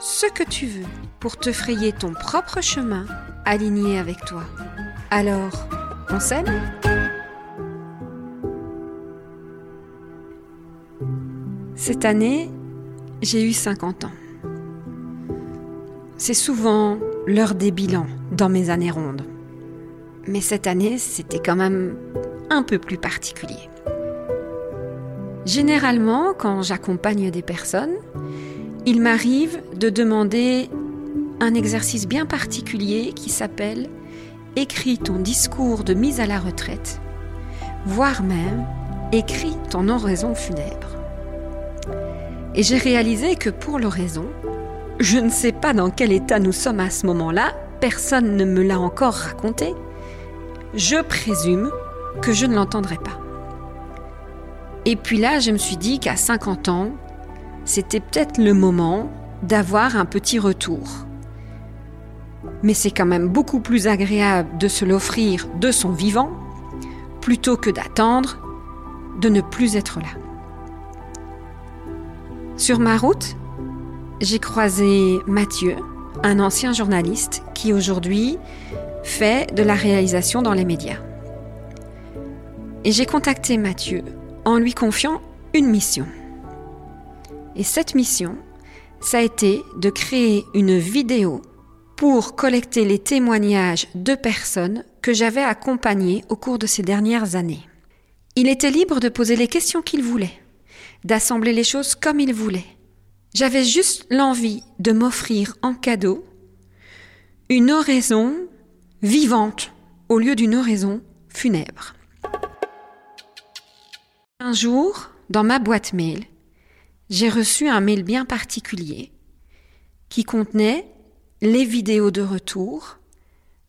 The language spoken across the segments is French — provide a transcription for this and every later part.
ce que tu veux pour te frayer ton propre chemin aligné avec toi. Alors, on s'aime Cette année, j'ai eu 50 ans. C'est souvent l'heure des bilans dans mes années rondes. Mais cette année, c'était quand même un peu plus particulier. Généralement, quand j'accompagne des personnes, il m'arrive de demander un exercice bien particulier qui s'appelle Écris ton discours de mise à la retraite, voire même Écris ton oraison funèbre. Et j'ai réalisé que pour l'oraison, je ne sais pas dans quel état nous sommes à ce moment-là, personne ne me l'a encore raconté. Je présume que je ne l'entendrai pas. Et puis là, je me suis dit qu'à 50 ans, c'était peut-être le moment d'avoir un petit retour. Mais c'est quand même beaucoup plus agréable de se l'offrir de son vivant plutôt que d'attendre de ne plus être là. Sur ma route, j'ai croisé Mathieu, un ancien journaliste qui aujourd'hui fait de la réalisation dans les médias. Et j'ai contacté Mathieu en lui confiant une mission. Et cette mission, ça a été de créer une vidéo pour collecter les témoignages de personnes que j'avais accompagnées au cours de ces dernières années. Il était libre de poser les questions qu'il voulait, d'assembler les choses comme il voulait. J'avais juste l'envie de m'offrir en cadeau une oraison vivante au lieu d'une oraison funèbre. Un jour, dans ma boîte mail, j'ai reçu un mail bien particulier qui contenait les vidéos de retour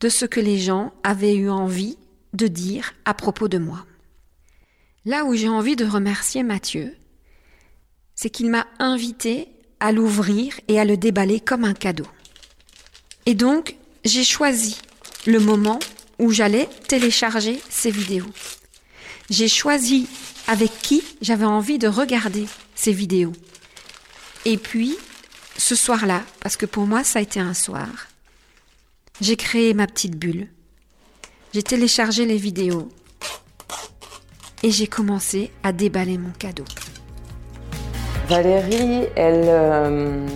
de ce que les gens avaient eu envie de dire à propos de moi. Là où j'ai envie de remercier Mathieu, c'est qu'il m'a invité à l'ouvrir et à le déballer comme un cadeau. Et donc, j'ai choisi le moment où j'allais télécharger ces vidéos. J'ai choisi avec qui j'avais envie de regarder ces vidéos. Et puis, ce soir-là, parce que pour moi ça a été un soir, j'ai créé ma petite bulle. J'ai téléchargé les vidéos et j'ai commencé à déballer mon cadeau. Valérie, elle, euh,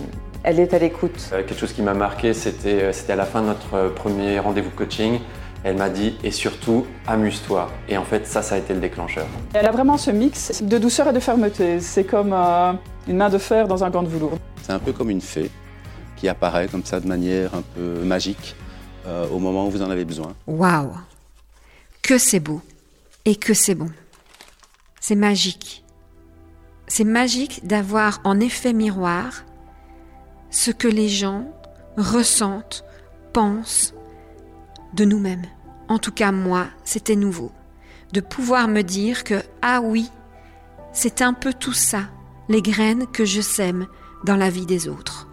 elle est à l'écoute. Euh, quelque chose qui m'a marqué, c'était, euh, c'était à la fin de notre premier rendez-vous coaching. Elle m'a dit et surtout amuse-toi. Et en fait, ça, ça a été le déclencheur. Elle a vraiment ce mix de douceur et de fermeté. C'est comme euh, une main de fer dans un gant de velours. C'est un peu comme une fée qui apparaît comme ça de manière un peu magique euh, au moment où vous en avez besoin. Waouh Que c'est beau et que c'est bon. C'est magique. C'est magique d'avoir en effet miroir ce que les gens ressentent, pensent, de nous-mêmes. En tout cas, moi, c'était nouveau. De pouvoir me dire que, ah oui, c'est un peu tout ça, les graines que je sème dans la vie des autres.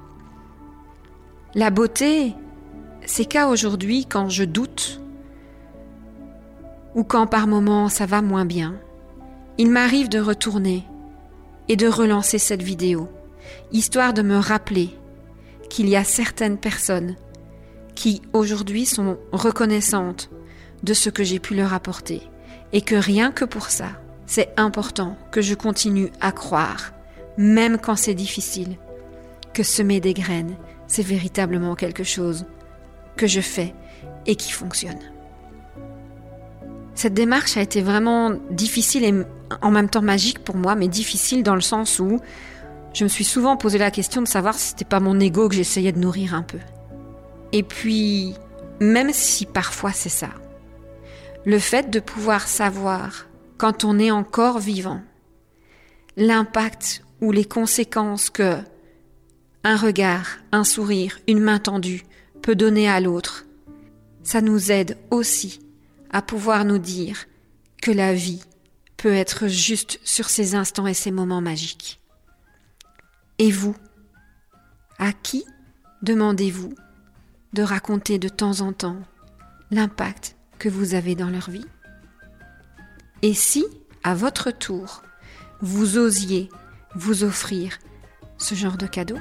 La beauté, c'est qu'à aujourd'hui, quand je doute, ou quand par moments ça va moins bien, il m'arrive de retourner et de relancer cette vidéo, histoire de me rappeler qu'il y a certaines personnes qui aujourd'hui sont reconnaissantes de ce que j'ai pu leur apporter et que rien que pour ça, c'est important que je continue à croire, même quand c'est difficile, que semer des graines, c'est véritablement quelque chose que je fais et qui fonctionne. Cette démarche a été vraiment difficile et en même temps magique pour moi, mais difficile dans le sens où je me suis souvent posé la question de savoir si c'était pas mon ego que j'essayais de nourrir un peu. Et puis, même si parfois c'est ça, le fait de pouvoir savoir, quand on est encore vivant, l'impact ou les conséquences que un regard, un sourire, une main tendue peut donner à l'autre, ça nous aide aussi à pouvoir nous dire que la vie peut être juste sur ces instants et ces moments magiques. Et vous, à qui demandez-vous de raconter de temps en temps l'impact que vous avez dans leur vie. Et si, à votre tour, vous osiez vous offrir ce genre de cadeau